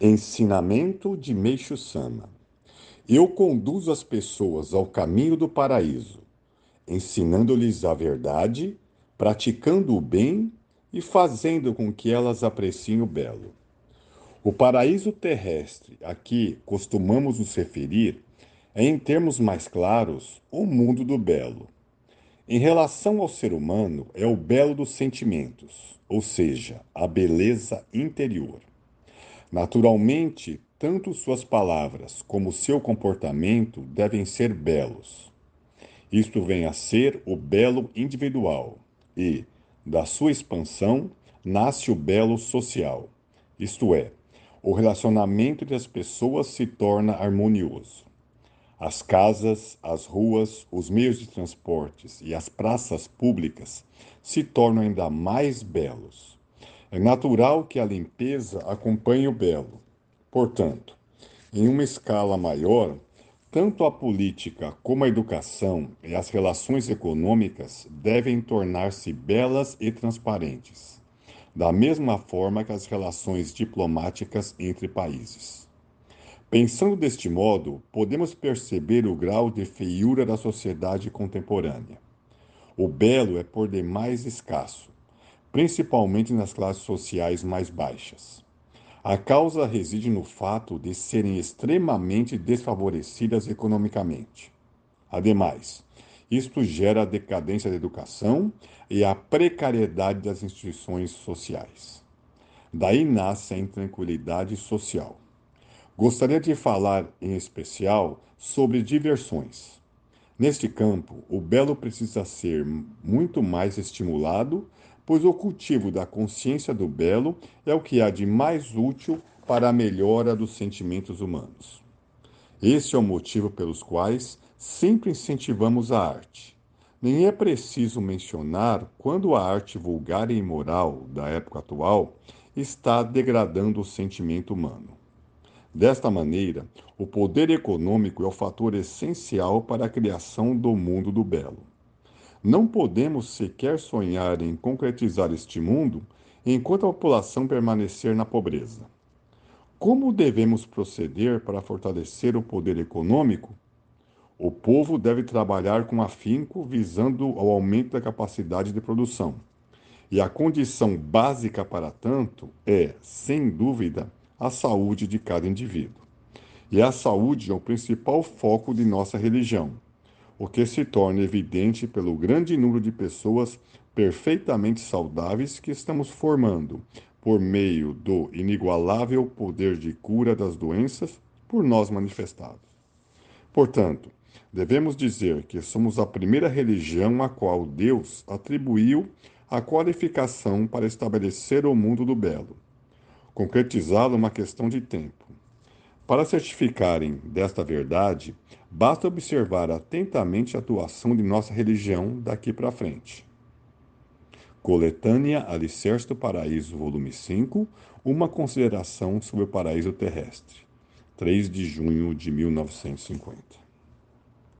Ensinamento de Meixo Sama. Eu conduzo as pessoas ao caminho do paraíso, ensinando-lhes a verdade, praticando o bem e fazendo com que elas apreciem o belo. O paraíso terrestre a que costumamos nos referir é, em termos mais claros, o mundo do belo. Em relação ao ser humano, é o belo dos sentimentos, ou seja, a beleza interior. Naturalmente, tanto suas palavras como seu comportamento devem ser belos. Isto vem a ser o belo individual e, da sua expansão, nasce o belo social. Isto é, o relacionamento entre as pessoas se torna harmonioso. As casas, as ruas, os meios de transportes e as praças públicas se tornam ainda mais belos. É natural que a limpeza acompanhe o belo. Portanto, em uma escala maior, tanto a política como a educação e as relações econômicas devem tornar-se belas e transparentes, da mesma forma que as relações diplomáticas entre países. Pensando deste modo, podemos perceber o grau de feiura da sociedade contemporânea. O belo é por demais escasso, principalmente nas classes sociais mais baixas. A causa reside no fato de serem extremamente desfavorecidas economicamente. Ademais, isto gera a decadência da educação e a precariedade das instituições sociais. Daí nasce a intranquilidade social. Gostaria de falar em especial sobre diversões. Neste campo, o belo precisa ser muito mais estimulado pois o cultivo da consciência do belo é o que há de mais útil para a melhora dos sentimentos humanos. Este é o motivo pelos quais sempre incentivamos a arte. Nem é preciso mencionar quando a arte vulgar e imoral da época atual está degradando o sentimento humano. Desta maneira, o poder econômico é o fator essencial para a criação do mundo do belo. Não podemos sequer sonhar em concretizar este mundo enquanto a população permanecer na pobreza. Como devemos proceder para fortalecer o poder econômico? O povo deve trabalhar com afinco visando ao aumento da capacidade de produção. E a condição básica para tanto é, sem dúvida, a saúde de cada indivíduo. E a saúde é o principal foco de nossa religião o que se torna evidente pelo grande número de pessoas perfeitamente saudáveis que estamos formando, por meio do inigualável poder de cura das doenças por nós manifestados. Portanto, devemos dizer que somos a primeira religião a qual Deus atribuiu a qualificação para estabelecer o mundo do belo. Concretizá-lo uma questão de tempo. Para certificarem desta verdade, basta observar atentamente a atuação de nossa religião daqui para frente. Coletânea Alicerce do Paraíso, volume 5, uma consideração sobre o paraíso terrestre. 3 de junho de 1950.